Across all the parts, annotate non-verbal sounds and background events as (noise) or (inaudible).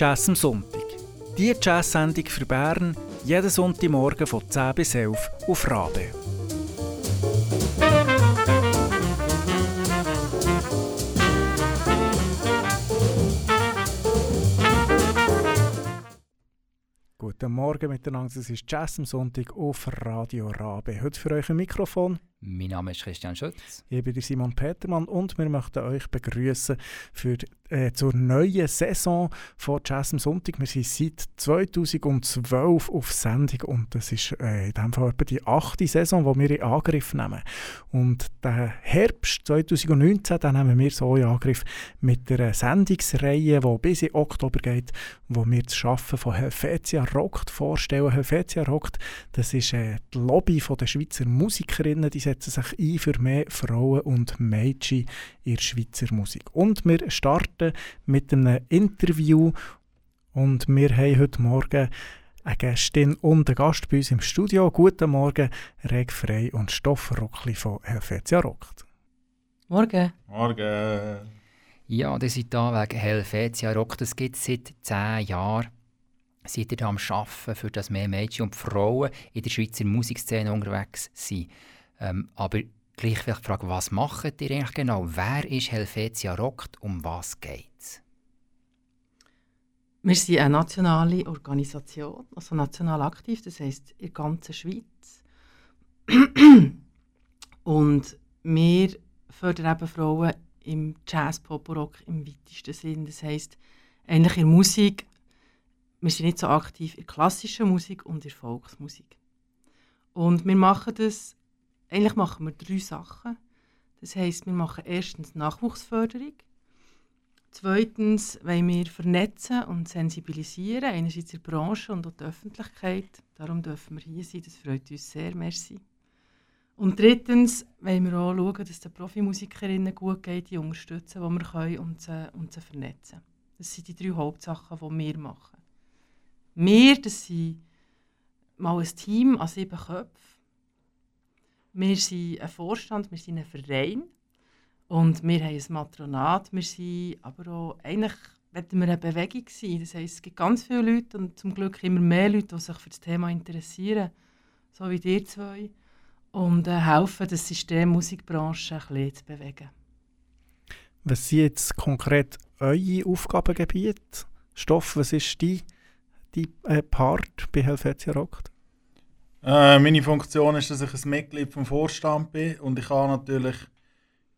Jazz am Sonntag. Die Jazz-Sendung für Bern jeden Sonntagmorgen von 10 bis 11 auf Rabe. Guten Morgen miteinander, es ist Jazz am Sonntag auf Radio Rabe. Heute für euch ein Mikrofon mein Name ist Christian Schütz. Ich bin Simon Petermann und wir möchten euch begrüßen für äh, zur neuen Saison von Jazz am Sonntag. Wir sind seit 2012 auf Sendung und das ist äh, in diesem Fall etwa die achte Saison, die wir in Angriff nehmen. Und den Herbst 2019 den nehmen wir so in Angriff mit einer Sendungsreihe, die bis in Oktober geht, wo wir das Schaffen von Helvetia Rockt vorstellen. Helvetia Rockt, das ist äh, die Lobby der Schweizer Musikerinnen, die setzen sich ein für mehr Frauen und Mädchen in der Schweizer Musik. Und wir starten mit einem Interview und wir haben heute Morgen eine Gästin und einen Gast bei uns im Studio. Guten Morgen, Reg Frey und Stoffrockli von Helvetia Rockt. Morgen. Morgen. Ja, das ist da wegen Helvetia Rockt. Das gibt es seit zehn Jahren. Seid ihr am Arbeiten, für das mehr Mädchen und Frauen in der Schweizer Musikszene unterwegs sind? Ähm, aber gleich vielleicht die Frage, was macht ihr eigentlich genau? Wer ist Helvetia Rockt? Um was geht es? Wir sind eine nationale Organisation, also national aktiv, das heisst in der ganzen Schweiz. Und wir fördern eben Frauen im Jazz, Pop, Rock im weitesten Sinn. Das heisst, eigentlich in Musik, wir sind nicht so aktiv in klassischer Musik und in Volksmusik. Und wir machen das eigentlich machen wir drei Sachen. Das heisst, wir machen erstens Nachwuchsförderung. Zweitens wollen wir vernetzen und sensibilisieren, einerseits in der Branche und auch die Öffentlichkeit. Darum dürfen wir hier sein, das freut uns sehr, merci. Und drittens wollen wir auch schauen, dass es den Profimusikerinnen gut geht, die unterstützen, die wir können und sie, und sie vernetzen. Das sind die drei Hauptsachen, die wir machen. Wir, das sind mal ein Team an sieben Köpfen, wir sind ein Vorstand, wir sind ein Verein und wir haben ein Matronat. Wir sind aber auch, eigentlich wollen wir eine Bewegung sein. Das heisst, es gibt ganz viele Leute und zum Glück immer mehr Leute, die sich für das Thema interessieren, so wie ihr zwei, und äh, helfen, das System Musikbranche ein bisschen zu bewegen. Was sind jetzt konkret eure Aufgabengebiete? Stoff, was ist dein, dein äh, Part bei Helvetia Rockt? Äh, meine Funktion ist, dass ich ein Mitglied vom Vorstand bin und ich habe natürlich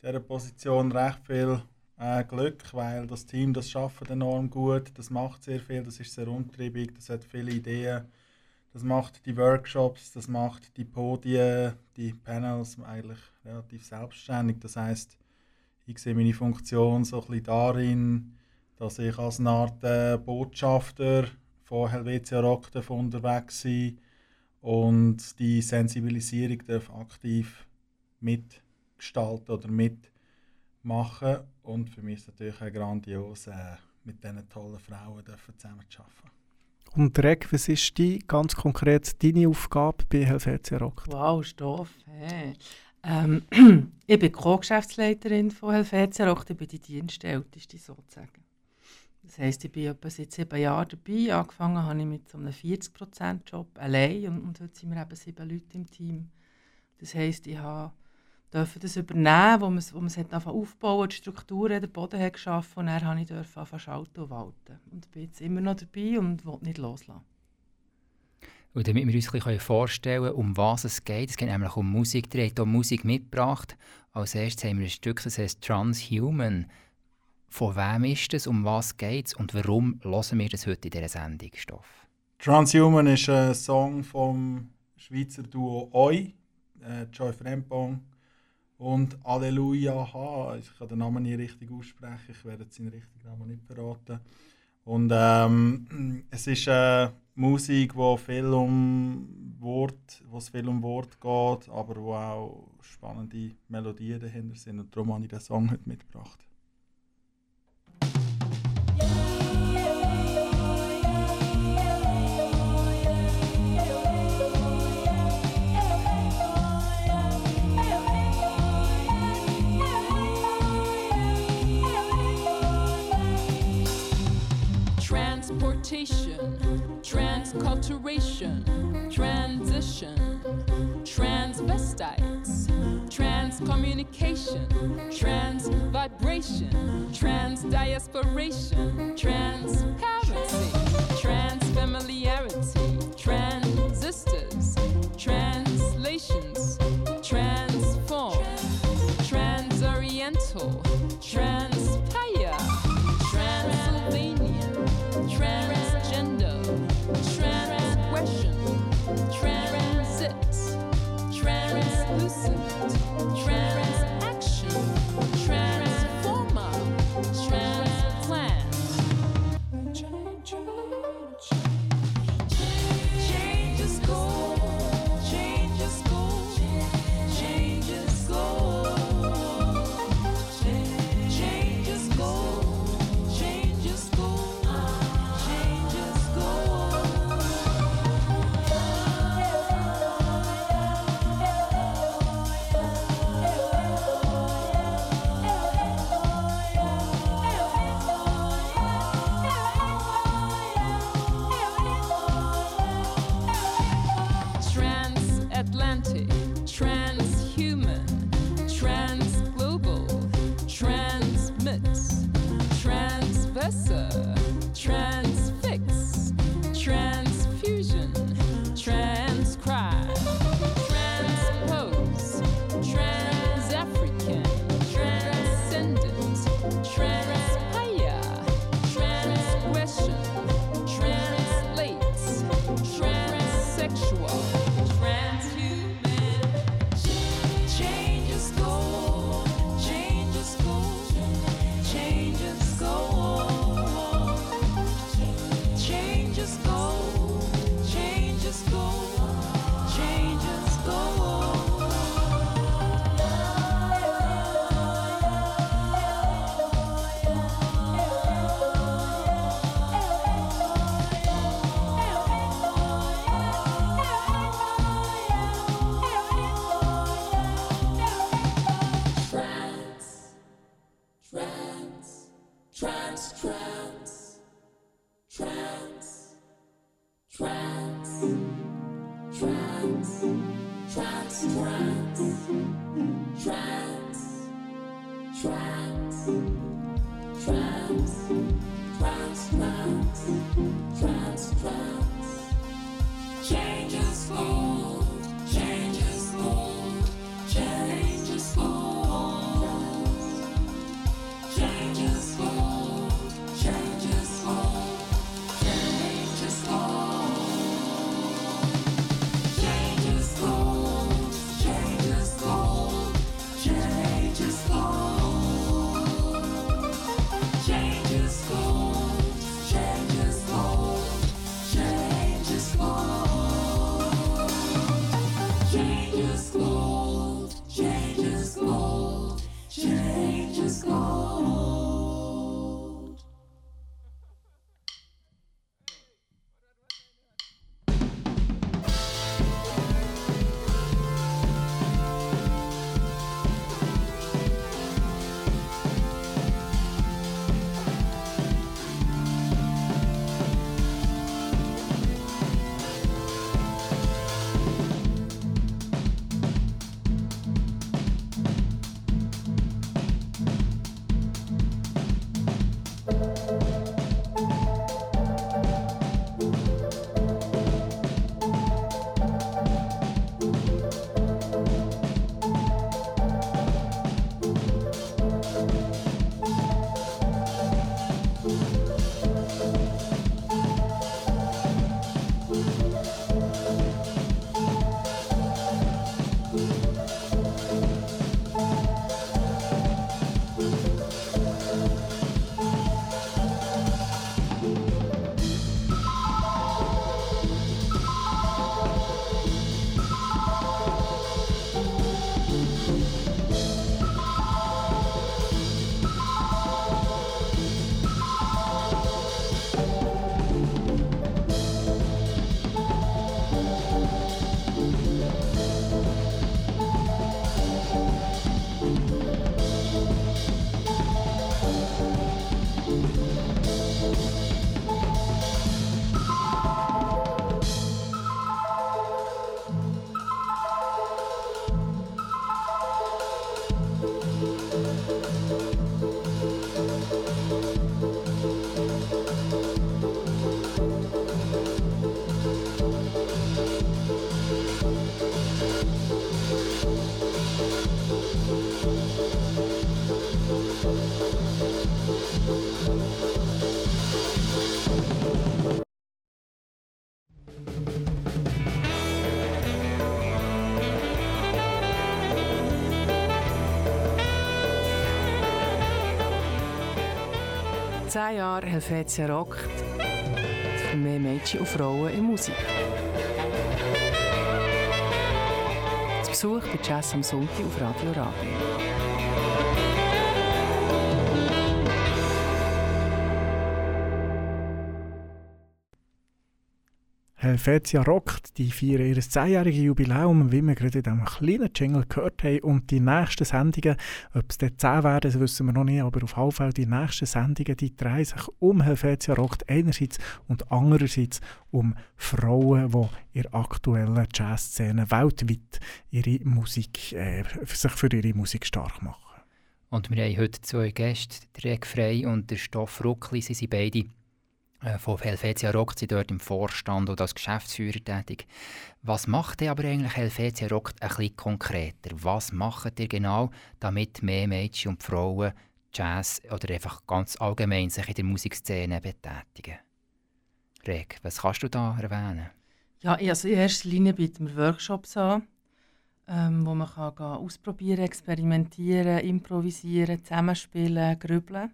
in dieser Position recht viel äh, Glück, weil das Team das schafft enorm gut, das macht sehr viel, das ist sehr umtriebig, das hat viele Ideen, das macht die Workshops, das macht die Podien, die Panels eigentlich relativ selbstständig. Das heißt, ich sehe meine Funktion so ein bisschen darin, dass ich als eine Art äh, Botschafter von Helvetia Rock unterwegs bin und die Sensibilisierung darf aktiv mitgestalten oder mitmachen. Und für mich ist es natürlich auch grandios, äh, mit diesen tollen Frauen zusammen zu arbeiten. Und Reg, was ist die ganz konkret deine Aufgabe bei Helvetia Rock? Wow, Stoff. Hey. Ähm, (clears throat) ich bin Co-Geschäftsleiterin von Helvetia Rock, ich bin die Dienstälteste sozusagen. Das heisst, ich bin etwa seit sieben Jahren dabei. Angefangen habe ich mit so einem 40%-Job allein und, und heute sind wir eben sieben Leute im Team. Das heisst, ich durfte das übernehmen, wo man, wo man es aufbauen die Strukturen, den Boden hat geschaffen und dann durfte ich anfangen schalten und walten. Und bin jetzt immer noch dabei und will nicht loslassen. Und damit wir uns ein vorstellen können, um was es geht, es geht nämlich um Musik, habt hier Musik mitgebracht. Als erstes haben wir ein Stück, das heißt Transhuman. Von wem ist es, um was geht es und warum hören wir das heute in dieser Sendung, Stoff? Transhuman ist ein Song vom Schweizer Duo Oi, äh, Joy Frempong und Alleluia H. Ich kann den Namen nicht richtig aussprechen, ich werde seinen richtigen Namen nicht verraten. Und ähm, es ist äh, Musik, wo viel um Wort, wo es viel um Wort geht, aber wo auch spannende Melodien dahinter sind. Und darum habe ich den Song heute mitgebracht. transculturation, transition, transvestites, transcommunication, transvibration, transdiasporation, trans Zehn Jahre Helvetia rockt. Für mehr Mädchen und Frauen in Musik. Zu Besuch bei Jazz am Sonntag auf Radio Rabe. Helvetia rockt, die feiern ihr 10-jähriges Jubiläum, wie wir gerade in diesem kleinen Jingle gehört haben. Und die nächsten Sendungen, ob es dann 10 werden, das wissen wir noch nicht, aber auf jeden Fall die nächsten Sendungen, die drehen sich um Helvetia rockt einerseits und andererseits um Frauen, die in der aktuellen Jazzszene weltweit ihre Musik, äh, sich für ihre Musik stark machen. Und wir haben heute zwei Gäste, der Frey und der Stoff Ruckli. Sie sind beide von Helvetia Rock, sind dort im Vorstand und als Geschäftsführer tätig. Was macht ihr aber eigentlich Helvetia Rock ein bisschen konkreter? Was macht ihr genau, damit mehr Mädchen und Frauen Jazz oder einfach ganz allgemein sich in der Musikszene betätigen? Reg, was kannst du da erwähnen? Ja, also in erster Linie bieten wir Workshops an, ähm, wo man kann ausprobieren, experimentieren, improvisieren, zusammenspielen, grübeln.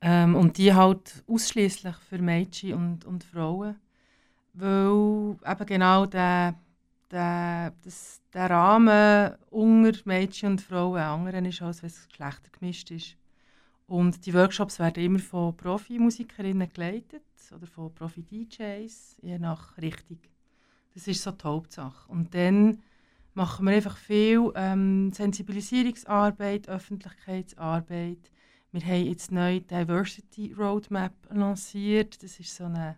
Ähm, und die halt ausschließlich für Mädchen und, und Frauen. Weil eben genau der, der, das, der Rahmen unter Mädchen und Frauen ein anderer ist, als wenn es geschlechtergemischt ist. Und die Workshops werden immer von Profimusikerinnen geleitet oder von Profi-DJs, je nach Richtung. Das ist so die Hauptsache. Und dann machen wir einfach viel ähm, Sensibilisierungsarbeit, Öffentlichkeitsarbeit. Wir haben jetzt neu Diversity Roadmap lanciert. Das ist so eine,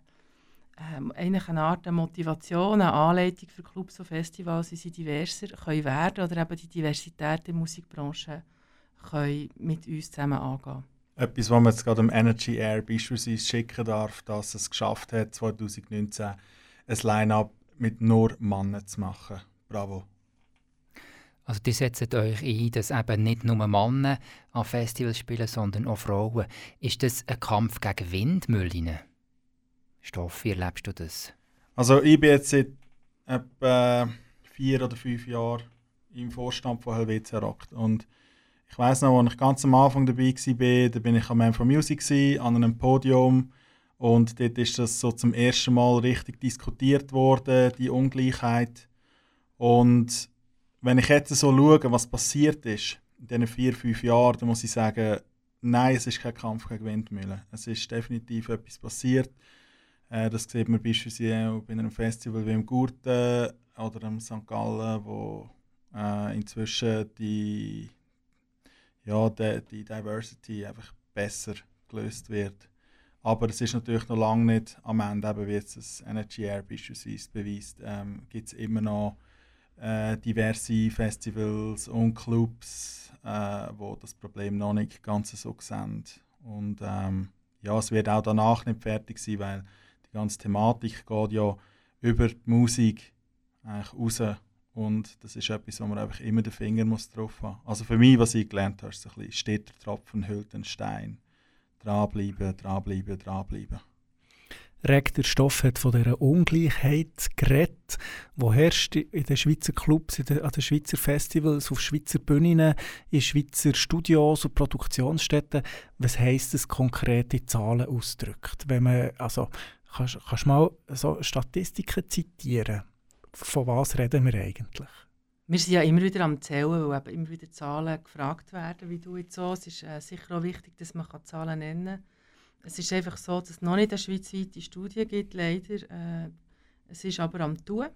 ähm, eine Art der Motivation, eine Anleitung für Clubs und Festivals, wie sie diverser können werden oder eben die Diversität der Musikbranche können mit uns zusammen angehen. Etwas, was man jetzt gerade am Energy Air beispielsweise schicken darf, dass es geschafft hat, 2019 ein Line-Up mit nur Männern zu machen. Bravo. Also die setzt euch ein, dass eben nicht nur Männer an Festivals spielen, sondern auch Frauen. Ist das ein Kampf gegen Windmühlen? Stoff, wie erlebst du das? Also ich bin jetzt seit etwa vier oder fünf Jahren im Vorstand von Helvetia Rock. Und ich weiß noch, als ich ganz am Anfang dabei war, da bin ich am Man for Music an einem Podium. Und dort ist das so zum ersten Mal richtig diskutiert worden, die Ungleichheit. Und wenn ich jetzt so schaue, was passiert ist in diesen vier, fünf Jahren, dann muss ich sagen, nein, es ist kein Kampf gegen Windmühlen. Es ist definitiv etwas passiert. Äh, das sieht man beispielsweise auch bei einem Festival wie im Gurten oder im St. Gallen, wo äh, inzwischen die, ja, die, die Diversity einfach besser gelöst wird. Aber es ist natürlich noch lange nicht am Ende, eben wie jetzt das Energy Air beispielsweise beweist, ähm, gibt es immer noch äh, diverse Festivals und Clubs, äh, wo das Problem noch nicht ganz so sehen. Und ähm, ja, es wird auch danach nicht fertig sein, weil die ganze Thematik geht ja über die Musik eigentlich raus. Und das ist etwas, wo man einfach immer den Finger muss drauf haben Also für mich, was ich gelernt habe, ist ein bisschen, steht der Tropfen, hüllt den Stein. Dranbleiben, dranbleiben, dranbleiben. Reg, der Stoff hat von dieser Ungleichheit geredet, die herrscht in den Schweizer Clubs, den, an den Schweizer Festivals, auf Schweizer Bühnen, in Schweizer Studios und Produktionsstätten. Was heisst das konkret in Zahlen ausdrückt? Wenn man, also, kannst, du mal so Statistiken zitieren? Von was reden wir eigentlich? Wir sind ja immer wieder am Zählen, weil eben immer wieder Zahlen gefragt werden, wie du jetzt so. Es ist äh, sicher auch wichtig, dass man Zahlen nennen kann. Es ist einfach so, dass es noch nicht eine schweizweite Studie gibt, leider. Äh, es ist aber am Tun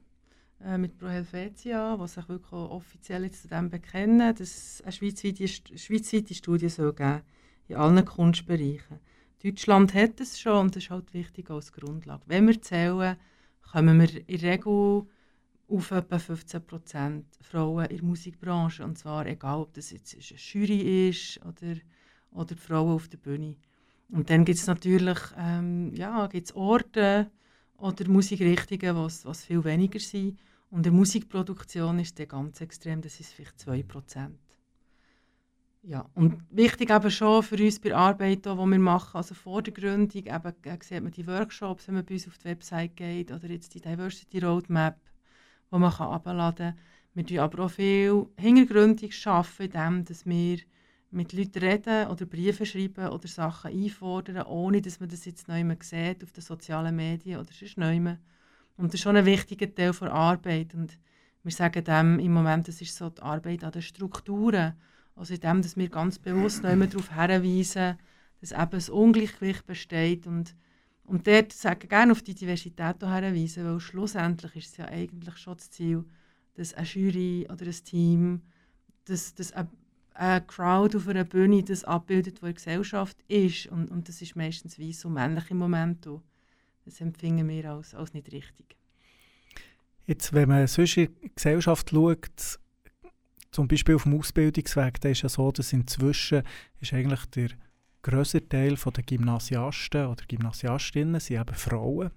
äh, mit Pro Helvetia, die sich wirklich offiziell zu dem bekennen, dass es eine schweizweite, schweizweite Studie soll geben in allen Kunstbereichen. Deutschland hat es schon und das ist halt wichtig als Grundlage. Wenn wir zählen, kommen wir in der Regel auf etwa 15% Frauen in der Musikbranche. Und zwar egal, ob das jetzt eine Jury ist oder, oder Frauen auf der Bühne. Und dann gibt es natürlich ähm, ja, gibt's Orte oder Musikrichtungen, was, was viel weniger sind. Und in der Musikproduktion ist der ganz extrem, das ist vielleicht 2%. Ja, und wichtig eben schon für uns bei der Arbeit, die wir machen, also vor der Gründung, eben, äh, sieht man die Workshops, wenn man bei uns auf die Website geht, oder jetzt die Diversity Roadmap, die man herunterladen kann. Wir tun aber auch viel hintergründig arbeiten, indem dass wir mit Leuten reden oder Briefe schreiben oder Sachen einfordern, ohne dass man das jetzt neu sieht auf den sozialen Medien oder sonst neu. Und das ist schon ein wichtiger Teil der Arbeit. Und wir sagen dem im Moment, das ist so die Arbeit an den Strukturen. Also indem, dass wir ganz bewusst noch immer darauf hinweisen, dass eben ein Ungleichgewicht besteht und, und dort sagen gerne auf die Diversität hinweisen, weil schlussendlich ist es ja eigentlich schon das Ziel, dass eine Jury oder ein Team, dass, dass eine, eine Crowd auf einer Bühne das abbildet, in der Gesellschaft ist und, und das ist meistens weiss und männlich im Moment. Das empfinden wir als, als nicht richtig. Jetzt, wenn man sonst in die Gesellschaft schaut, zum Beispiel auf dem Ausbildungsweg, da ist ja so, dass inzwischen ist eigentlich der grösser Teil der Gymnasiasten oder Gymnasiastinnen sind eben Frauen.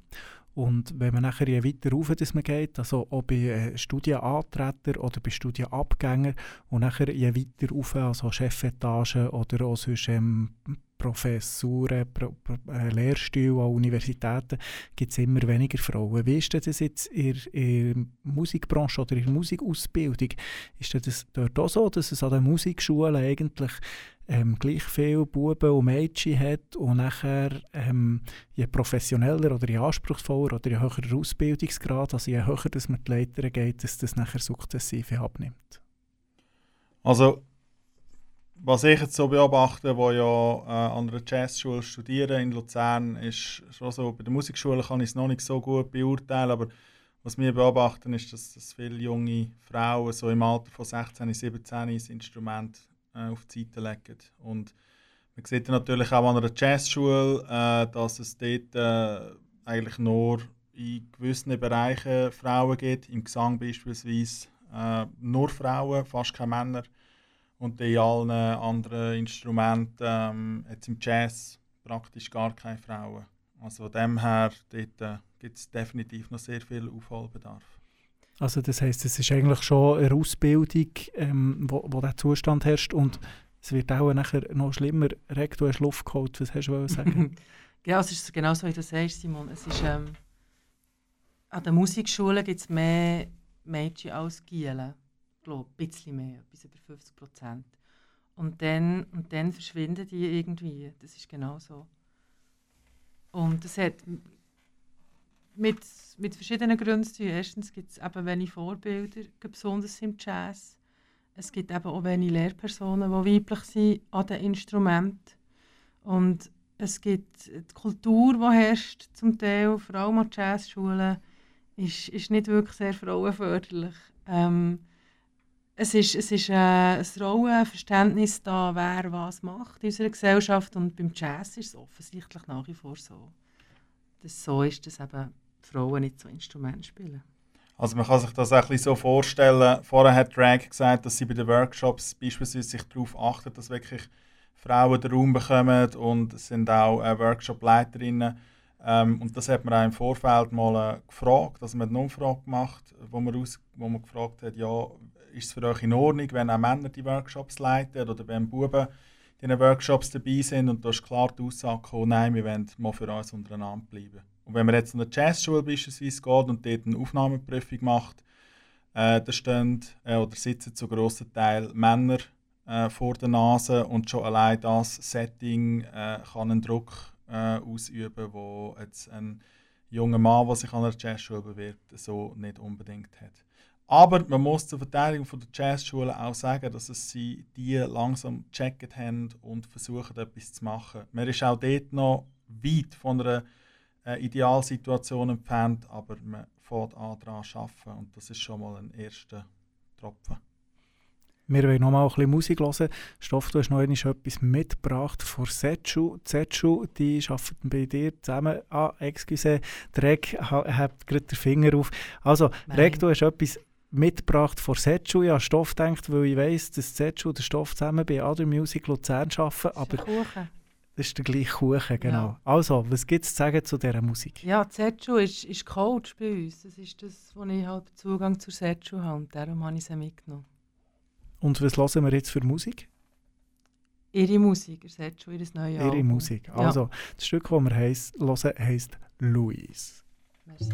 Und wenn man nachher je weiter rauf dass man geht, also auch bei äh, Studienantretern oder bei Studienabgängern und nachher je weiter rauf, also Chefetagen oder auch sonst ähm, Professuren, Pro, Pro, äh, Lehrstühle an Universitäten, gibt es immer weniger Frauen. Wie ist das jetzt in der Musikbranche oder in der Musikausbildung? Ist das dort auch so, dass es an den Musikschulen eigentlich ähm, gleich viele Buben und Mädchen hat und nachher ähm, je professioneller oder je anspruchsvoller oder je höherer Ausbildungsgrad, also je höher dass man die Leiter geht, dass das nachher sukzessive abnimmt? Also, was ich jetzt so beobachte, wo ja äh, an einer Jazzschule studiere in Luzern, ist schon so, bei der Musikschule kann ich es noch nicht so gut beurteilen, aber was wir beobachten ist, dass, dass viele junge Frauen so im Alter von 16, 17 das Instrument äh, auf die Seite legen. Und man sieht natürlich auch an einer Jazzschule, äh, dass es dort äh, eigentlich nur in gewissen Bereichen Frauen gibt, im Gesang beispielsweise äh, nur Frauen, fast keine Männer. Und in allen anderen Instrumenten, ähm, jetzt im Jazz, praktisch gar keine Frauen. Also von dem her dort, äh, gibt es definitiv noch sehr viel Aufholbedarf. Also das heißt, es ist eigentlich schon eine Ausbildung, ähm, wo, wo der Zustand herrscht und es wird auch nachher noch schlimmer. Reg, du hast Luft geholt, was hast du sagen? (laughs) ja, es ist genau so, wie du sagst, Simon. Es ist, ähm, an den Musikschulen gibt es mehr Mädchen als Gielen. Glaube, ein bisschen mehr, bis über 50 Prozent. Und dann, und dann verschwinden die irgendwie. Das ist genau so. Und das hat mit, mit verschiedenen Gründen zu tun. Erstens gibt es eben wenig Vorbilder, besonders im Jazz. Es gibt eben auch wenig Lehrpersonen, die weiblich sind an den Instrumenten. Und es gibt die Kultur, die herrscht, zum Teil, vor allem an Jazzschulen, ist, ist nicht wirklich sehr frauenförderlich. Ähm, es ist, es ist äh, ein Rollenverständnis da, wer was macht in unserer Gesellschaft. Und beim Jazz ist es offensichtlich nach wie vor so. Dass so ist, dass eben Frauen nicht so Instrumente spielen. Also man kann sich das bisschen so vorstellen. Vorher hat Drag gesagt, dass sie bei den Workshops beispielsweise sich darauf achten, dass wirklich Frauen den Raum bekommen und es sind auch äh, Workshop-Leiterinnen. Ähm, und das hat man auch im Vorfeld mal äh, gefragt, also man eine Umfrage gemacht, wo man, aus, wo man gefragt hat, ja, ist es für euch in Ordnung, wenn auch Männer die Workshops leiten oder wenn Buben in den Workshops dabei sind und da ist klar die Aussage gekommen, nein, wir wollen mal für uns untereinander bleiben. Und wenn man jetzt an der Jazzschule beispielsweise geht und dort eine Aufnahmeprüfung macht, äh, da stehen äh, oder sitzen zu grossen Teil Männer äh, vor der Nase und schon allein das Setting äh, kann einen Druck äh, ausüben, wo jetzt ein junger Mann, der sich an der Jazzschule bewirbt, so nicht unbedingt hat. Aber man muss zur Verteidigung von der Jazzschule auch sagen, dass es sie die langsam gecheckt haben und versuchen, etwas zu machen. Man ist auch dort noch weit von einer äh, Idealsituation entfernt, aber man fängt an daran zu arbeiten und das ist schon mal ein erster Tropfen. Wir wollen noch mal ein bisschen Musik hören. Stoff, du hast noch einmal etwas mitgebracht von Setchu. Setchu, die arbeiten bei dir zusammen. Ah, excuse, Reg ha- hat gerade den Finger auf. Also, Nein. Reg, du hast etwas mitgebracht von Setchu. Ja, Stoff denkt, weil ich weiss, dass Setchu und der Stoff zusammen bei Other Music Luzern arbeiten, aber Kuchen. das ist der gleiche Kuchen, genau. Ja. Also, was gibt es zu sagen zu dieser Musik? Ja, Sergio ist, ist Coach bei uns. Das ist das, wo ich halt Zugang zu Sergio habe. Und darum habe ich sie mitgenommen. Und was hören wir jetzt für Musik? ihre Musik, ihr seht schon ihr neues ihre Album. Musik. Ja. Also, das Stück, das wir heiss, hören, heisst Louise. Merci.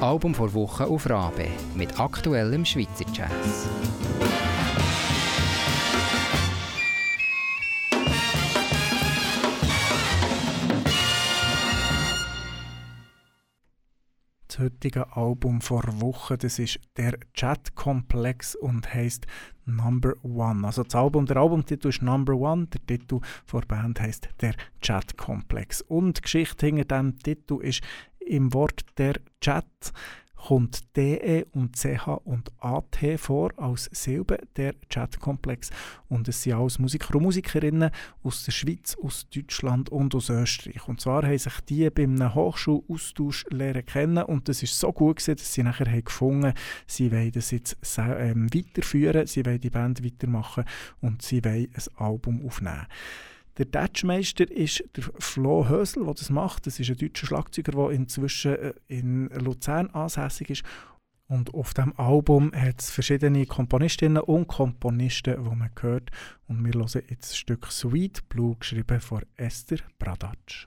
Album vor Woche auf Rabe mit aktuellem Schweizer Jazz. Das heutige Album vor Wochen, das ist der Chat-Komplex und heißt Number One. Also das Album, der Albumtitel ist Number One, der Titel der Band heißt der Chat-Komplex. Und die Geschichte hinter diesem Titel ist im Wort der Chat kommt DE und CH und AT vor als Silbe, der Chatkomplex. Und es sind alles Musiker und Musikerinnen aus der Schweiz, aus Deutschland und aus Österreich. Und zwar haben sich die bei einem Hochschulaustausch lernen kennen und das ist so gut gewesen, dass sie nachher haben gefunden sie wollen das jetzt ähm, weiterführen, sie wollen die Band weitermachen und sie wollen ein Album aufnehmen. Der Datschmeister ist der Flo Hösel, der das macht. Das ist ein deutscher Schlagzeuger, der inzwischen äh, in Luzern ansässig ist. Und auf dem Album hat es verschiedene Komponistinnen und Komponisten, die man hört. Und wir hören jetzt das Stück Sweet Blue, geschrieben von Esther Bradatsch.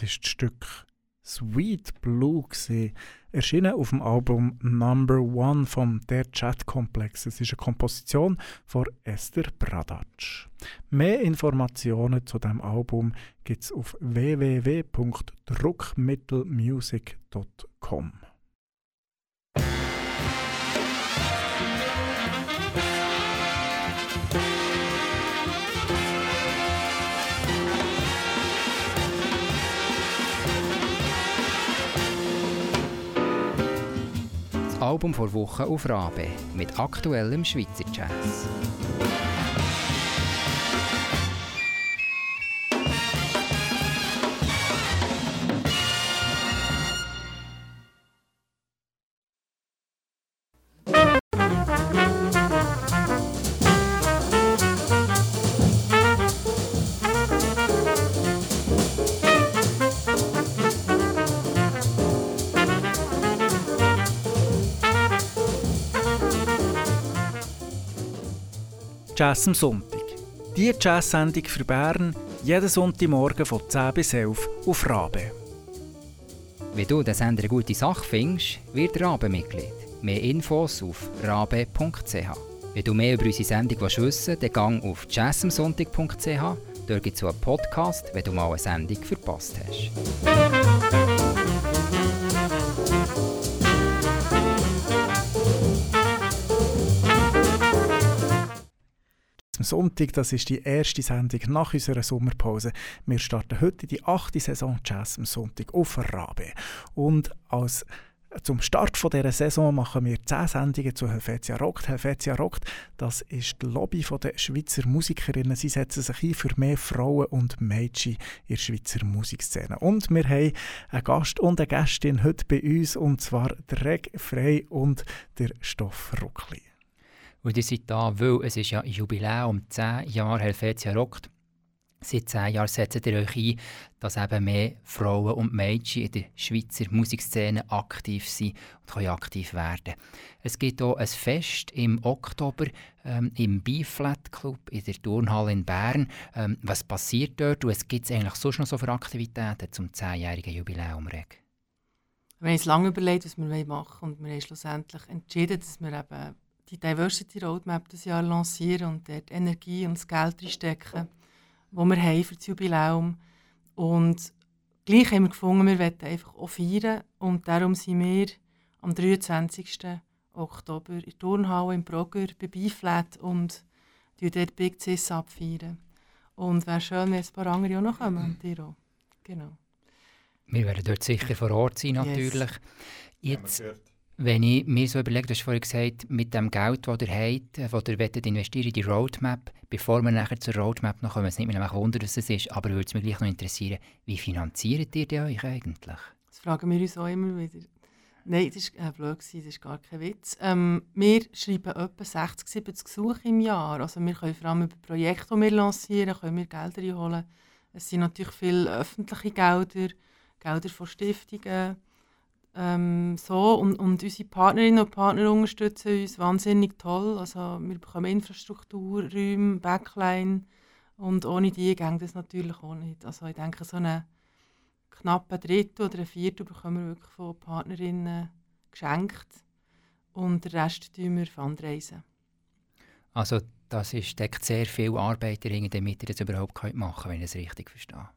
Das ist das Stück Sweet Blue gewesen, erschienen auf dem Album Number One vom Der Chat Komplex. Es ist eine Komposition von Esther Bradac. Mehr Informationen zu dem Album gibt es auf www.druckmittelmusic.com. Album vor Woche auf Rabe mit aktuellem Schweizer Jazz. Jazz am Sonntag. Die Jazz-Sendung für Bern jeden Sonntagmorgen von 10 bis 11 auf Rabe. Wenn du den Sender eine gute Sache findest, wird Rabe Mitglied. Mehr Infos auf rabe.ch. Wenn du mehr über unsere Sendung wissen willst, dann gang auf jazzamsonntag.ch. Dort gibt es einen Podcast, wenn du mal eine Sendung verpasst hast. Sonntag, das ist die erste Sendung nach unserer Sommerpause. Wir starten heute die achte Saison Jazz am Sonntag auf Rabe. Und als zum Start von dieser Saison machen wir 10 Sendungen zu Helvetia Rockt. Helvetia Rockt, das ist die Lobby der Schweizer Musikerinnen. Sie setzen sich ein für mehr Frauen und Mädchen in der Schweizer Musikszene. Und wir haben einen Gast und eine Gästin heute bei uns, und zwar der Reg Frey und der Stoff Ruckli. Und ihr seid da, weil es ist ja Jubiläum, 10 Jahre Helvetia rockt. Seit 10 Jahren setzt ihr euch ein, dass eben mehr Frauen und Mädchen in der Schweizer Musikszene aktiv sind und können aktiv werden. Es gibt auch ein Fest im Oktober ähm, im B-Flat Club in der Turnhalle in Bern. Ähm, was passiert dort und was gibt es eigentlich sonst noch so für Aktivitäten zum 10-jährigen Jubiläum, Reg? Wir haben uns lange überlegt, was wir machen wollen und wir haben schlussendlich entschieden, dass wir eben die Diversity Roadmap das Jahr lancieren und dort Energie und das Geld reinstecken, das wir haben für das Jubiläum. Und gleich haben wir gefunden, wir wollen einfach auch feiern und darum sind wir am 23. Oktober in der Turnhalle im Brogger bei Biflat und feiern dort Big Cis abfeiern. Und wäre schön, wenn ein paar andere auch noch kommen und ihr auch. Genau. Wir werden dort sicher vor Ort sein, Yes. natürlich. Jetzt, wenn ich mir so überlege, du hast vorhin gesagt, mit dem Geld, das ihr habt, äh, das ihr wollt investieren in die Roadmap, bevor wir nachher zur Roadmap noch kommen, es nicht mehr nämlich wundern, was es ist, aber würde es mich gleich noch interessieren, wie finanziert ihr die euch eigentlich? Das fragen wir uns auch immer wieder. Nein, das war äh, blöd, das ist gar kein Witz. Ähm, wir schreiben etwa 60, 70 Gesuche im Jahr. Also wir können vor allem über Projekte, die wir lancieren, können wir Gelder einholen. Es sind natürlich viele öffentliche Gelder, Gelder von Stiftungen. Ähm, so, und, und unsere Partnerinnen und Partner unterstützen uns wahnsinnig toll. Also wir bekommen Infrastruktur, Räume, Backline und ohne die geht das natürlich auch nicht. Also ich denke, so eine knapp ein Drittel oder ein Viertel bekommen wir wirklich von Partnerinnen geschenkt und den Rest tun wir fundraisen. Also das ist, steckt sehr viel Arbeit dahinter, damit ihr das überhaupt machen könnt, wenn ich es richtig verstehe.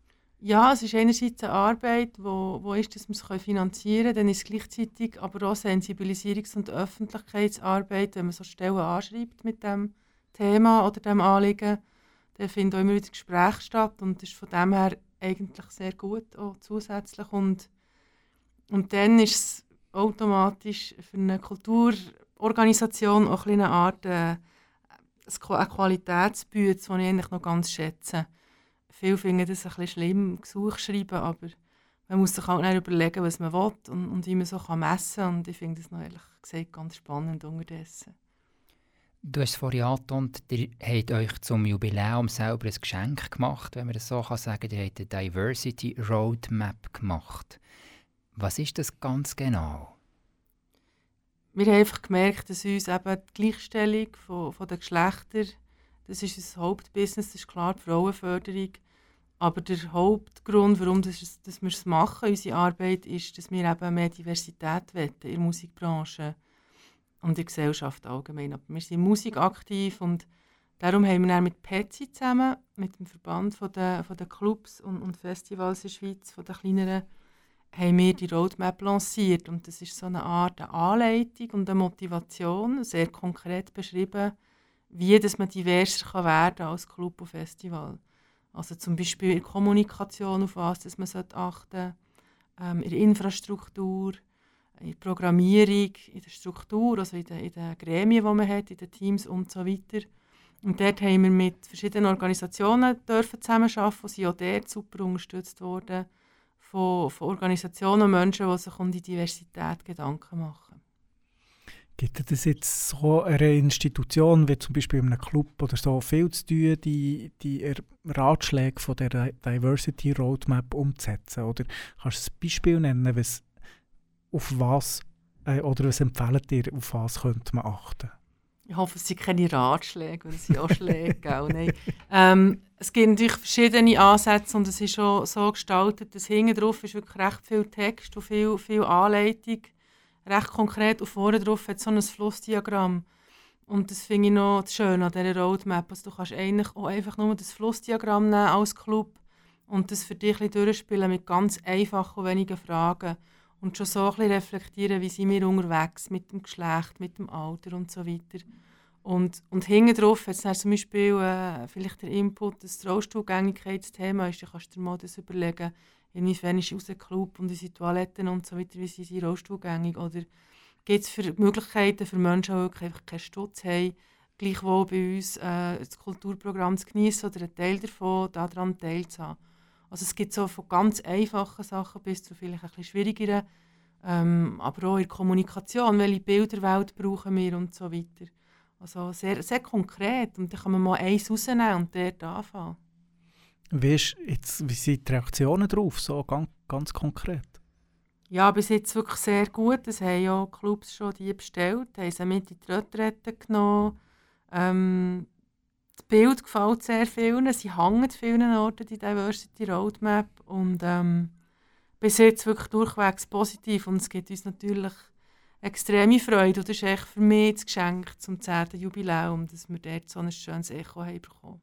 Ja, es ist einerseits eine Arbeit, wo, wo ist, dass wir es finanzieren können, dann ist es gleichzeitig aber auch Sensibilisierungs- und Öffentlichkeitsarbeit, wenn man so Stellen anschreibt mit dem Thema oder dem Anliegen, dann finden auch immer wieder Gespräche statt und ist von dem her eigentlich sehr gut, auch zusätzlich. Und, und dann ist es automatisch für eine Kulturorganisation auch eine Art äh, eine Qualitätsbüte, die ich eigentlich noch ganz schätze. Viele finden das ein bisschen schlimm, Gesuch schreiben, aber man muss sich halt dann überlegen, was man will und, und wie man so kann messen kann. Und ich finde das noch ehrlich gesagt ganz spannend unterdessen. Du hast es vorhin angetönt, ihr habt euch zum Jubiläum selber ein Geschenk gemacht, wenn man das so kann sagen Ihr habt eine Diversity Roadmap gemacht. Was ist das ganz genau? wir haben einfach gemerkt, dass uns eben die Gleichstellung von, von den Geschlechtern, das ist unser Hauptbusiness, das ist klar die Frauenförderung. Aber der Hauptgrund, warum das, ist- dass wir es machen, unsere Arbeit, ist, dass wir eben mehr Diversität wollen in der Musikbranche und in der Gesellschaft allgemein. Aber wir sind in Musik aktiv und darum haben wir dann mit Petsy zusammen, mit dem Verband von der, von der Clubs und, und Festivals in der Schweiz, von den kleineren, haben wir die Roadmap lanciert und das ist so eine Art eine Anleitung und eine Motivation, sehr konkret beschrieben, wie dass man diverser kann werden als Club und Festival. Also zum Beispiel in der Kommunikation, auf was dass man sollte achten ähm, in der Infrastruktur, in der Programmierung, in der Struktur, also in den, in den Gremien, die man hat, in den Teams und so weiter. Und dort haben wir mit verschiedenen Organisationen dürfen zusammenarbeiten, die sind auch dort super unterstützt worden von, von Organisationen und Menschen, die sich um die Diversität Gedanken machen. Gibt es jetzt so einer Institution, wie zum Beispiel in einem Club oder so, viel zu tun, die, die Ratschläge von der Diversity Roadmap umzusetzen? Oder kannst du ein Beispiel nennen, was, auf was äh, oder was empfehlt ihr, auf was könnte man achten? Ich hoffe, es sind keine Ratschläge, weil es sind auch Schläge. Nein. Ähm, es gibt natürlich verschiedene Ansätze und es ist schon so gestaltet, dass hinten drauf ist wirklich recht viel Text und viel, viel Anleitung. Recht konkret und vorne drauf hat so ein Flussdiagramm. Und das finde ich noch schön an dieser Roadmap. Also du kannst eigentlich auch einfach nur das Flussdiagramm nehmen als Club und das für dich ein durchspielen mit ganz einfachen und wenigen Fragen. Und schon so ein bisschen reflektieren, wie sind wir unterwegs mit dem Geschlecht, mit dem Alter und so weiter. Und, und hinten drauf hat es zum Beispiel äh, vielleicht der Input, dass das Rollstuhlgängigkeitsthema ist. Dann kannst du dir mal das überlegen, inwiefern ist unser Club und unsere Toiletten und so weiter, wie sind sie rollstuhlgängig. Oder gibt es Möglichkeiten für Menschen, die wirklich keinen Stutz haben, gleichwohl bei uns äh, das Kulturprogramm zu genießen oder einen Teil davon daran teilzuhaben. Also es gibt so von ganz einfachen Sachen bis zu vielleicht ein bisschen schwierigeren, ähm, aber auch in der Kommunikation, welche Bilderwelt brauchen wir und so weiter. Also sehr, sehr konkret und dann kann man mal eins rausnehmen und dort anfangen. Wie, ist jetzt, wie sind die Reaktionen darauf, so ganz, ganz konkret? Ja, bis jetzt wirklich sehr gut. Es haben ja Clubs schon die bestellt, haben sie mit in die Retrette genommen. Ähm, das Bild gefällt sehr vielen. Sie hängen vielen Orten, die Diversity Roadmap. Und ähm, bis jetzt wirklich durchwegs positiv. Und es gibt uns natürlich extreme Freude. Und das ist echt für mich das Geschenk zum 10. Jubiläum, dass wir dort so ein schönes Echo haben bekommen.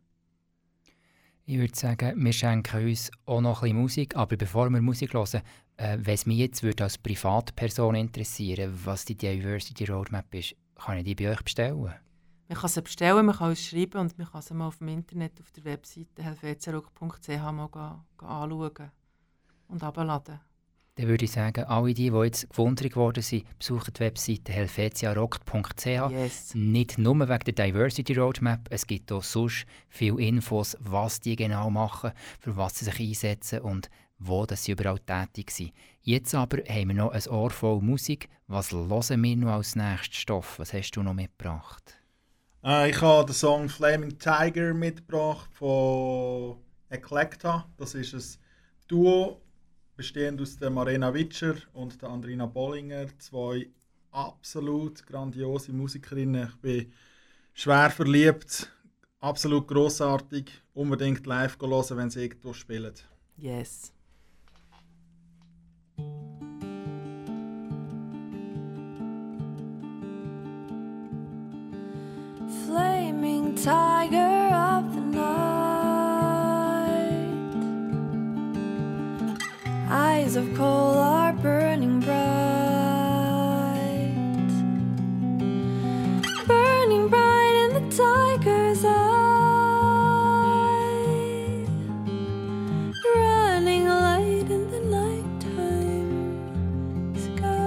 Ich würde sagen, wir schenken uns auch noch ein bisschen Musik, aber bevor wir Musik hören, äh, wenn es mich jetzt würde als Privatperson interessieren was die Diversity Roadmap ist, kann ich die bei euch bestellen? Man kann sie bestellen, man kann uns schreiben und man kann sie mal auf dem Internet auf der Webseite helvetiarock.ch mal anschauen und abladen. Dann würde ich sagen, alle die, die jetzt gewundert geworden sind, besuchen die Webseite helvetiarock.ch. Yes. Nicht nur wegen der Diversity Roadmap, es gibt auch sonst viele Infos, was die genau machen, für was sie sich einsetzen und wo dass sie überall tätig sind. Jetzt aber haben wir noch ein Ohr voll Musik. Was hören wir noch als nächsten Stoff? Was hast du noch mitgebracht? Äh, ich habe den Song Flaming Tiger mitgebracht von Eclecta. Das ist ein Duo, bestehend aus der Marina Witscher und der Andrina Bollinger. Zwei absolut grandiose Musikerinnen. Ich bin schwer verliebt, absolut großartig. Unbedingt live hören, wenn sie irgendwo spielen. Yes. flaming tiger of the night. Eyes of coal are burning bright, burning bright in the tiger's eye, running light in the nighttime sky.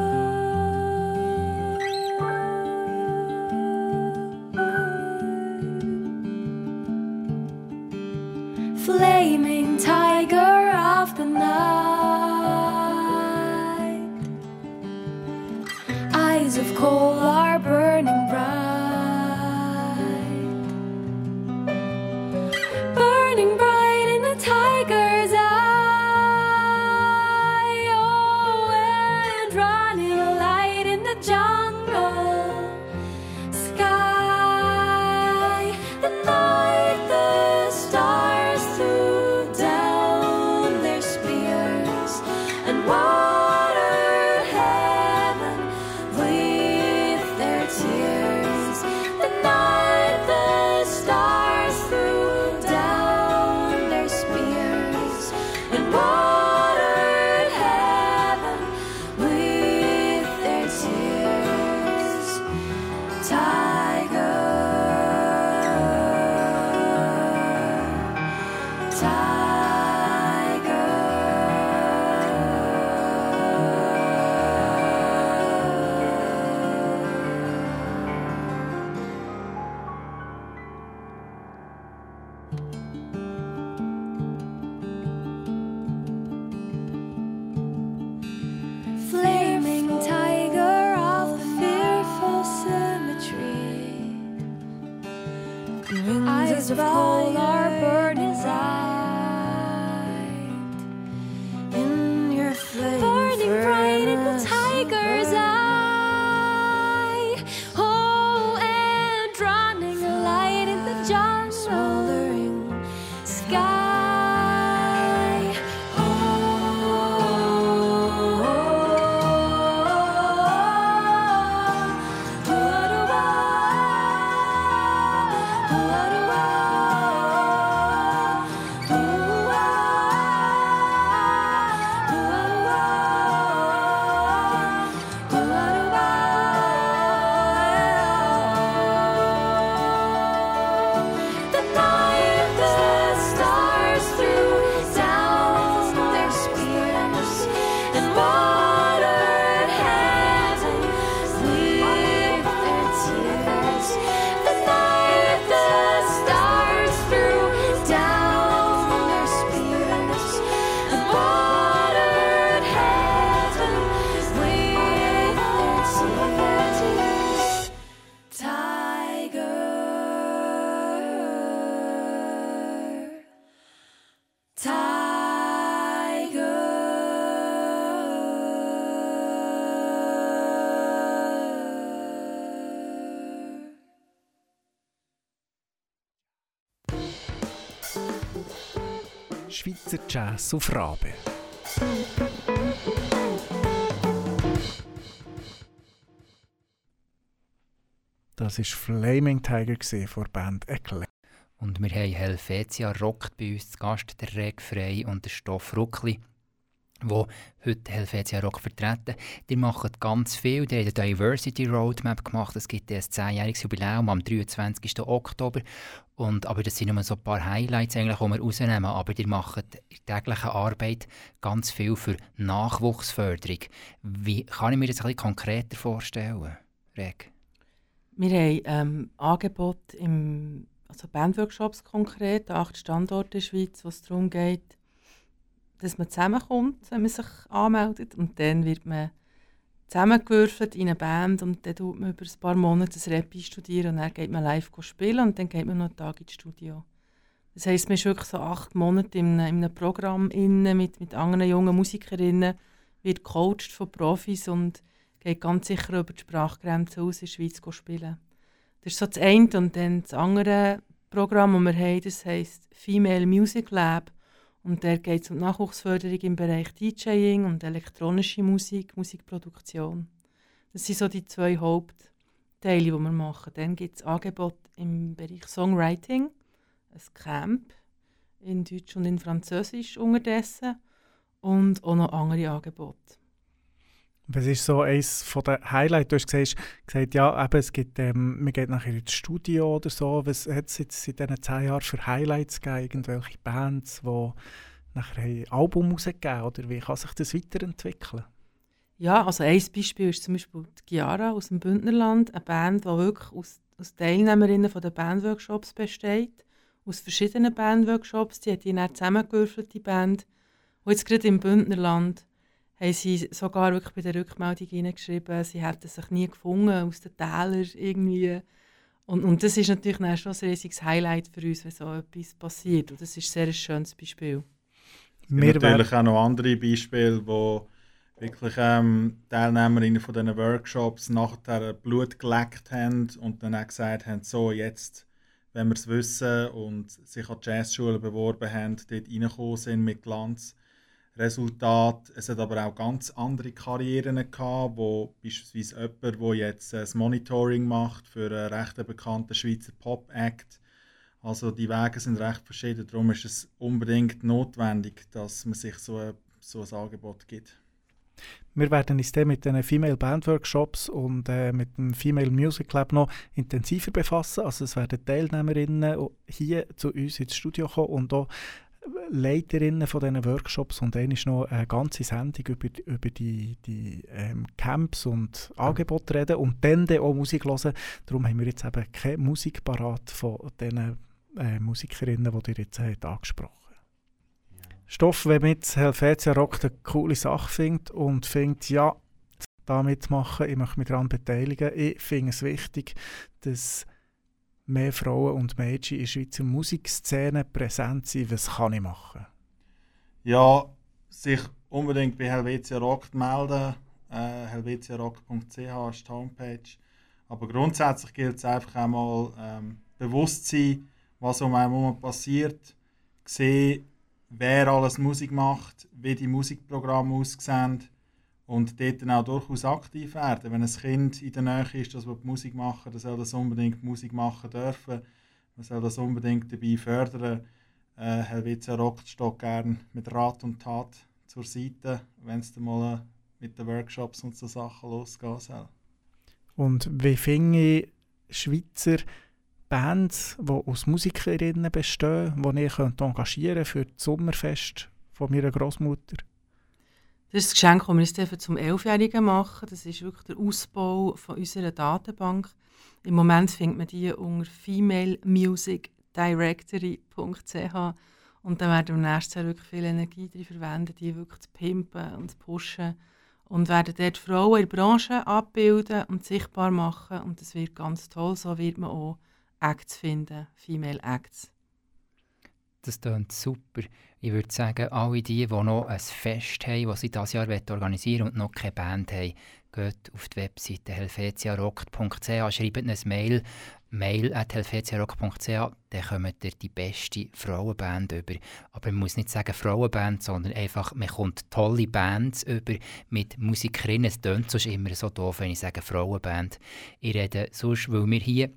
Flaming tiger of the night. Eyes of coal are Jazz auf Rabe. Das war Flaming Tiger von der Band Eclipse. Und wir haben Helvetia rockt bei uns zu Gast, der Reg Frey und der Stoff Ruckli, wo heute Helvetia Rock vertreten. Die machen ganz viel. Die haben eine Diversity Roadmap gemacht. Es gibt ein 10-jähriges Jubiläum am 23. Oktober. Und, aber das sind nur so ein paar Highlights, eigentlich, die wir rausnehmen. Aber die machen in der täglichen Arbeit ganz viel für Nachwuchsförderung. Wie kann ich mir das ein bisschen konkreter vorstellen, Reg? Wir haben ähm, Angebote im also Bandworkshops konkret, acht Standorte in der Schweiz, wo es darum geht, dass man zusammenkommt, wenn man sich anmeldet. Und dann wird man zusammengewürfelt in eine Band und dann tut man über ein paar Monate das Rap studieren und dann geht man live spielen und dann geht man noch einen Tag ins Studio. Das heisst, man ist wirklich so acht Monate in einem, in einem Programm inne mit, mit anderen jungen Musikerinnen, wird gecoacht von Profis und geht ganz sicher über die Sprachgrenze aus in der Schweiz spielen. Das ist so das eine und dann das andere Programm, das wir haben, das heisst Female Music Lab und da geht es um Nachwuchsförderung im Bereich DJing und elektronische Musik, Musikproduktion. Das sind so die zwei Hauptteile, die wir machen. Dann gibt es Angebote im Bereich Songwriting, ein Camp in Deutsch und in Französisch unterdessen und auch noch andere Angebote. Was ist so eines den Highlights? Du hast gesagt, gesagt ja, eben, es gibt, ähm, man geht nachher ins Studio oder so. Was hat es jetzt in diesen zehn Jahren für Highlights gegeben? Irgendwelche Bands, die nachher ein Album rausgegeben Oder wie kann sich das weiterentwickeln? Ja, also ein Beispiel ist zum Beispiel die Chiara aus dem Bündnerland, eine Band, die wirklich aus, aus Teilnehmerinnen von den Bandworkshops besteht, aus verschiedenen Bandworkshops. Die hat die dann zusammengewürfelt, die Band. Und jetzt gerade im Bündnerland haben sie sogar wirklich bei der Rückmeldung hineingeschrieben, sie hätten sich nie gefunden aus den Tälern irgendwie. Und, und das ist natürlich dann schon ein riesiges Highlight für uns, wenn so etwas passiert. Und das ist ein sehr schönes Beispiel. Es gibt natürlich auch noch andere Beispiele, wo wirklich ähm, Teilnehmerinnen von diesen Workshops nachher Blut geleckt haben und dann auch gesagt haben, so jetzt, wenn wir es wissen und sich an die Jazzschule beworben haben, dort reingekommen sind mit Glanz. Resultat. Es hat aber auch ganz andere Karrieren gehabt, wo beispielsweise jemand, der jetzt äh, das Monitoring macht für einen recht bekannten Schweizer Pop-Act. Also die Wege sind recht verschieden. Darum ist es unbedingt notwendig, dass man sich so, ein- so ein Angebot gibt. Wir werden uns dann mit den Female Band Workshops und äh, mit dem Female Music Lab noch intensiver befassen. Also es werden Teilnehmerinnen hier zu uns ins Studio kommen und auch Leiterinnen von diesen Workshops und dann ist noch eine ganze Sendung über, über die, die ähm, Camps und Angebote reden und dann, dann auch Musik hören. Darum haben wir jetzt eben keine Musik parat von diesen äh, Musikerinnen, die ihr jetzt habt angesprochen Stoff, wenn man jetzt Helvetia Rock eine coole Sache findet und findet, ja, da mitmachen, ich möchte mich daran beteiligen. Ich finde es wichtig, dass mehr Frauen und Mädchen in der Schweizer Musikszene präsent sind. Was kann ich machen? Ja, sich unbedingt bei Helvetia Rock melden. Äh, helvetiarock.ch ist die Homepage. Aber grundsätzlich gilt es einfach einmal ähm, bewusst sein, was um einen herum passiert. Sehen, wer alles Musik macht, wie die Musikprogramme aussehen und dort dann auch durchaus aktiv werden. Wenn ein Kind in der Nähe ist, das Musik machen, dann soll das unbedingt Musik machen dürfen. Man soll das unbedingt dabei fördern. Äh, Helvetia Rock steht gerne mit Rat und Tat zur Seite, wenn es dann mal äh, mit den Workshops und so Sachen losgehen soll. Und wie finde ich Schweizer Bands, die aus Musikerinnen bestehen, die ich könnte engagieren für das Sommerfest von meiner Großmutter? Das ist das Geschenk, das wir uns zum Elfjährigen machen. Das ist wirklich der Ausbau von unserer Datenbank. Im Moment findet man die unter femalemusicdirectory.ch und dann werden wir im nächsten Jahr wirklich viel Energie drin verwenden, die wirklich zu pimpen und zu pushen und werden dort Frauen in der Branche abbilden und sichtbar machen und das wird ganz toll. So wird man auch Acts finden, Female Acts. Das klingt super. Ich würde sagen, alle die, die noch ein Fest haben, das sie dieses Jahr organisieren und noch keine Band haben, geht auf die Webseite helvetiarock.ch, schreibt eine Mail, mail at helvetiarock.ch, dann kommt ihr die beste Frauenband über. Aber man muss nicht sagen Frauenband, sondern einfach, man kommt tolle Bands über mit Musikerinnen. Es klingt sonst immer so doof, wenn ich sage Frauenband. Ich rede sonst, weil wir hier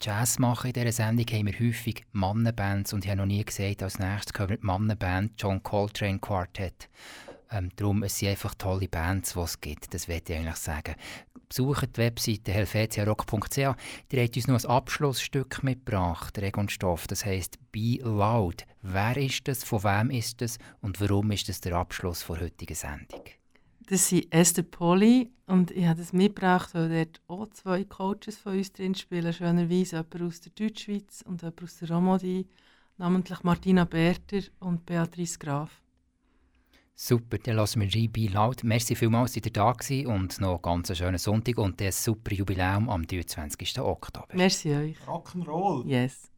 Jazz machen in dieser Sendung, haben wir häufig Mannenbands und ich habe noch nie gesagt, als nächstes kommt die Mannenband John Coltrane Quartet. Ähm, darum, es sind einfach tolle Bands, die es gibt, das möchte ich eigentlich sagen. Besucht die Webseite helvetiarock.ch. Ihr habt uns noch ein Abschlussstück mitgebracht, Regon Stoff, das heisst «Be Loud». Wer ist das, von wem ist das und warum ist das der Abschluss der heutigen Sendung? Das sind Esther Polly und ich habe das mitgebracht, weil dort auch zwei Coaches von uns drin spielen. Schönerweise jemand aus der Deutschschweiz und jemand aus der Romandie, namentlich Martina Berter und Beatrice Graf. Super, dann lassen wir rein «Be Loud». Merci vielmals, dass ihr da gewesen und noch ganz einen schönen Sonntag und ein super Jubiläum am 23. Oktober. Merci euch. Rock'n'Roll! Yes.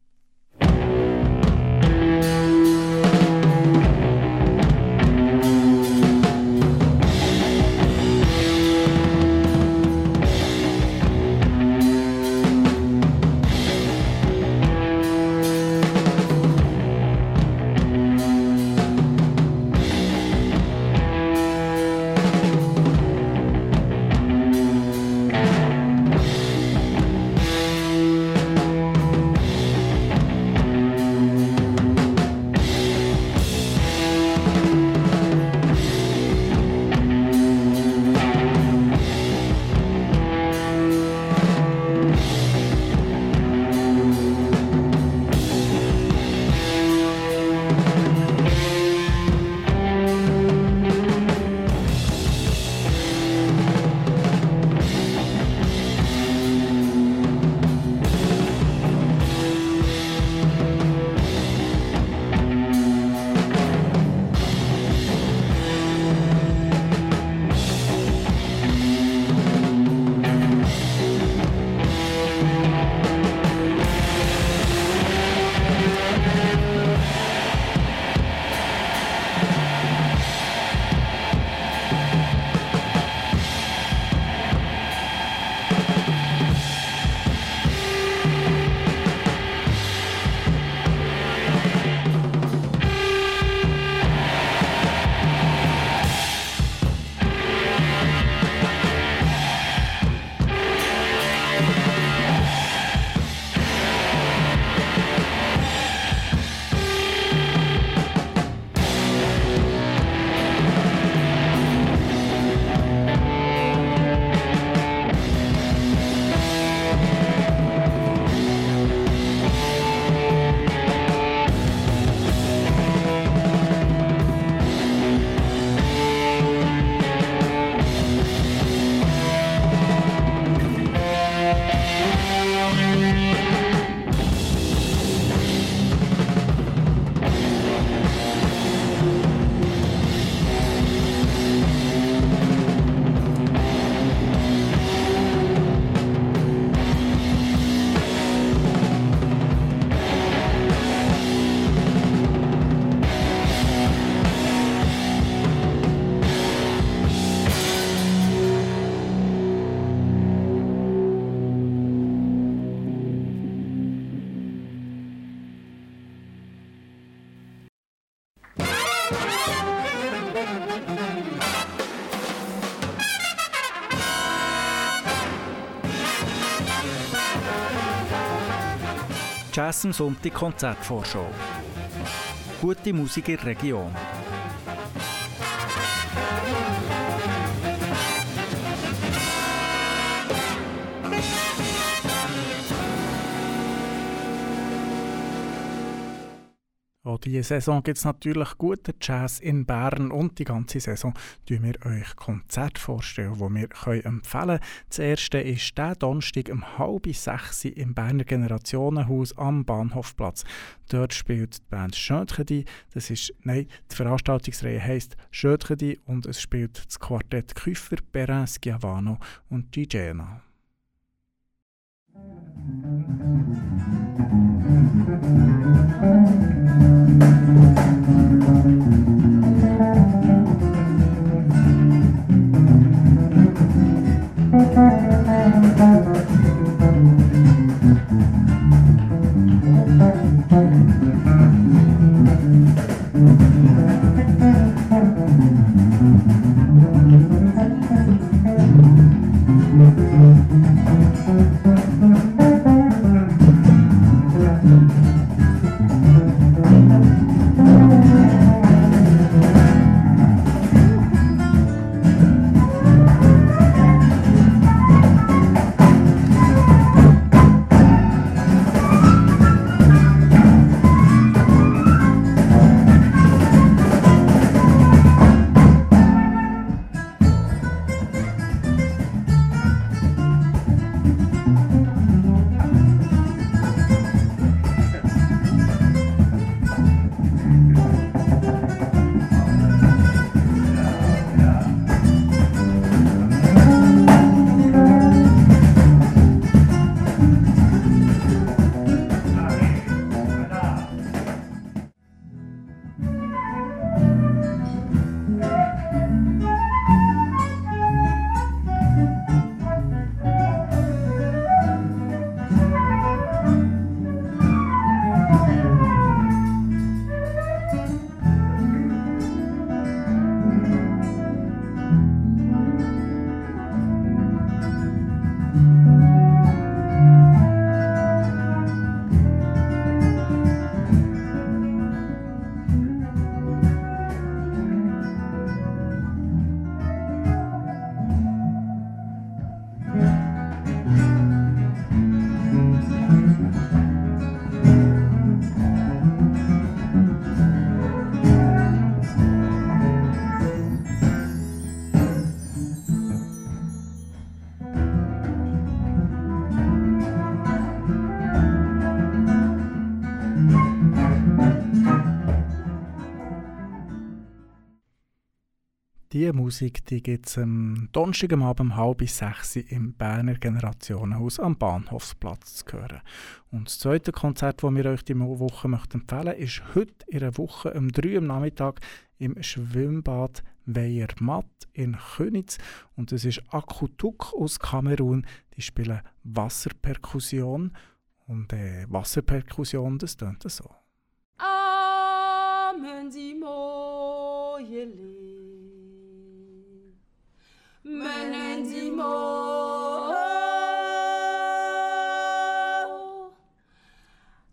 Am Sonntag Konzertvorschau. Gute Musik in der Region. Diese Saison gibt es natürlich guten Jazz in Bern und die ganze Saison tun wir euch Konzerte vorstellen, die wir euch empfehlen können. Das erste ist der Donnerstag um halb sechs im Berner Generationenhaus am Bahnhofplatz. Dort spielt die Band Schöntchedi. Das ist, nein, die Veranstaltungsreihe heisst Schöntchedi und es spielt das Quartett Küffer, Perrin, Schiavano und Gigena. Diese Musik die gibt es am Donnerstag um halb sechs im Berner Generationenhaus am Bahnhofsplatz zu hören. Und das zweite Konzert, das wir euch diese Woche möchten empfehlen ist heute in einer Woche um drei am Nachmittag im Schwimmbad Weiermatt in Könitz. Und das ist Akutuk aus Kamerun. Die spielen Wasserperkussion. Und äh, Wasserperkussion, das tönt so. Amendimo Manandimo.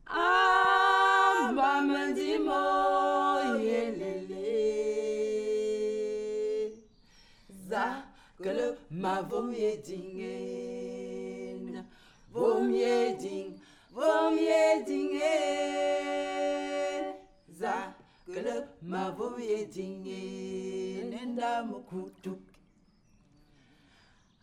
Ah, Manandimo, yelele. Za, que le mavomier dingé. Vomier ding, vomier dingé. Za, que le ma mavomier dingé. Nenda mokutuk.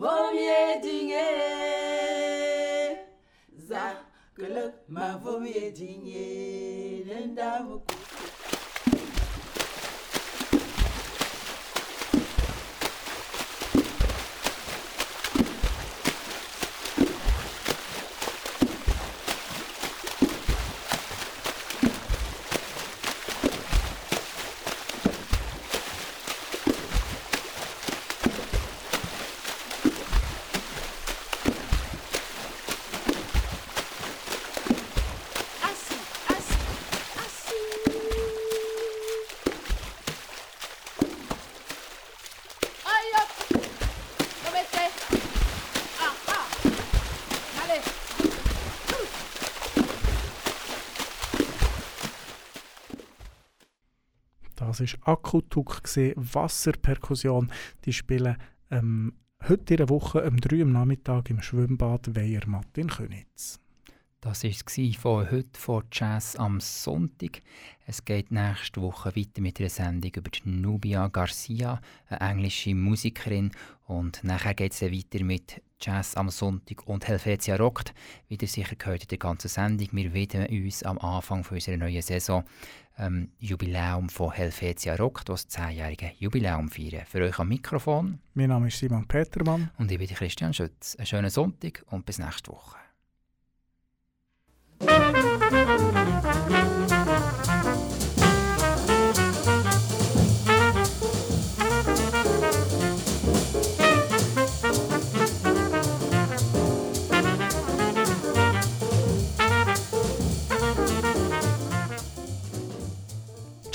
vomye dinye za kulok ma vomye dinye nenda Das war Akutuk, Wasserperkussion. Die spielen ähm, heute in der Woche um 3 Uhr am Nachmittag im Schwimmbad Weiermatt in Könitz. Das war von heute von Jazz am Sonntag. Es geht nächste Woche weiter mit einer Sendung über Nubia Garcia, eine englische Musikerin. Und nachher geht es weiter mit Jazz am Sonntag und Helvetia rockt. Wie ihr sicher gehört in der ganzen Sendung, wir widmen uns am Anfang unserer neuen Saison ähm, Jubiläum von Helvetia rockt, das 10-jährige Jubiläum feiern. Für euch am Mikrofon Mein Name ist Simon Petermann. und ich bin Christian Schütz. Einen schönen Sonntag und bis nächste Woche.